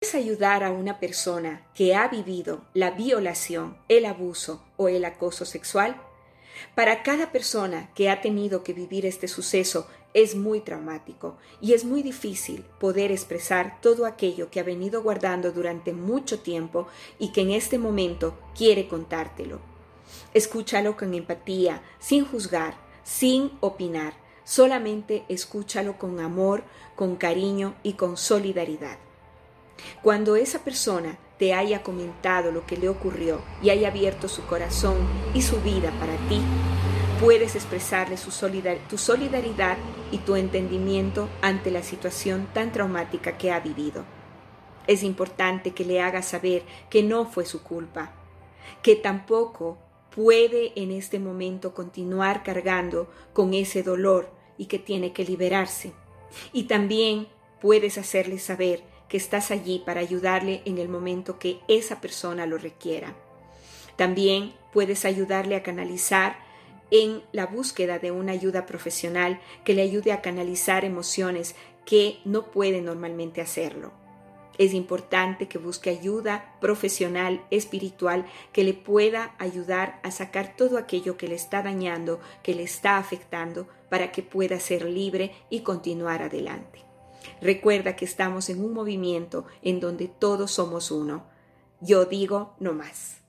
puedes ayudar a una persona que ha vivido la violación, el abuso o el acoso sexual? Para cada persona que ha tenido que vivir este suceso es muy traumático y es muy difícil poder expresar todo aquello que ha venido guardando durante mucho tiempo y que en este momento quiere contártelo. Escúchalo con empatía, sin juzgar, sin opinar. Solamente escúchalo con amor, con cariño y con solidaridad. Cuando esa persona te haya comentado lo que le ocurrió y haya abierto su corazón y su vida para ti, puedes expresarle su tu solidaridad y tu entendimiento ante la situación tan traumática que ha vivido. Es importante que le hagas saber que no fue su culpa, que tampoco puede en este momento continuar cargando con ese dolor y que tiene que liberarse. Y también puedes hacerle saber que estás allí para ayudarle en el momento que esa persona lo requiera. También puedes ayudarle a canalizar en la búsqueda de una ayuda profesional que le ayude a canalizar emociones que no puede normalmente hacerlo. Es importante que busque ayuda profesional, espiritual, que le pueda ayudar a sacar todo aquello que le está dañando, que le está afectando, para que pueda ser libre y continuar adelante. Recuerda que estamos en un movimiento en donde todos somos uno. Yo digo no más.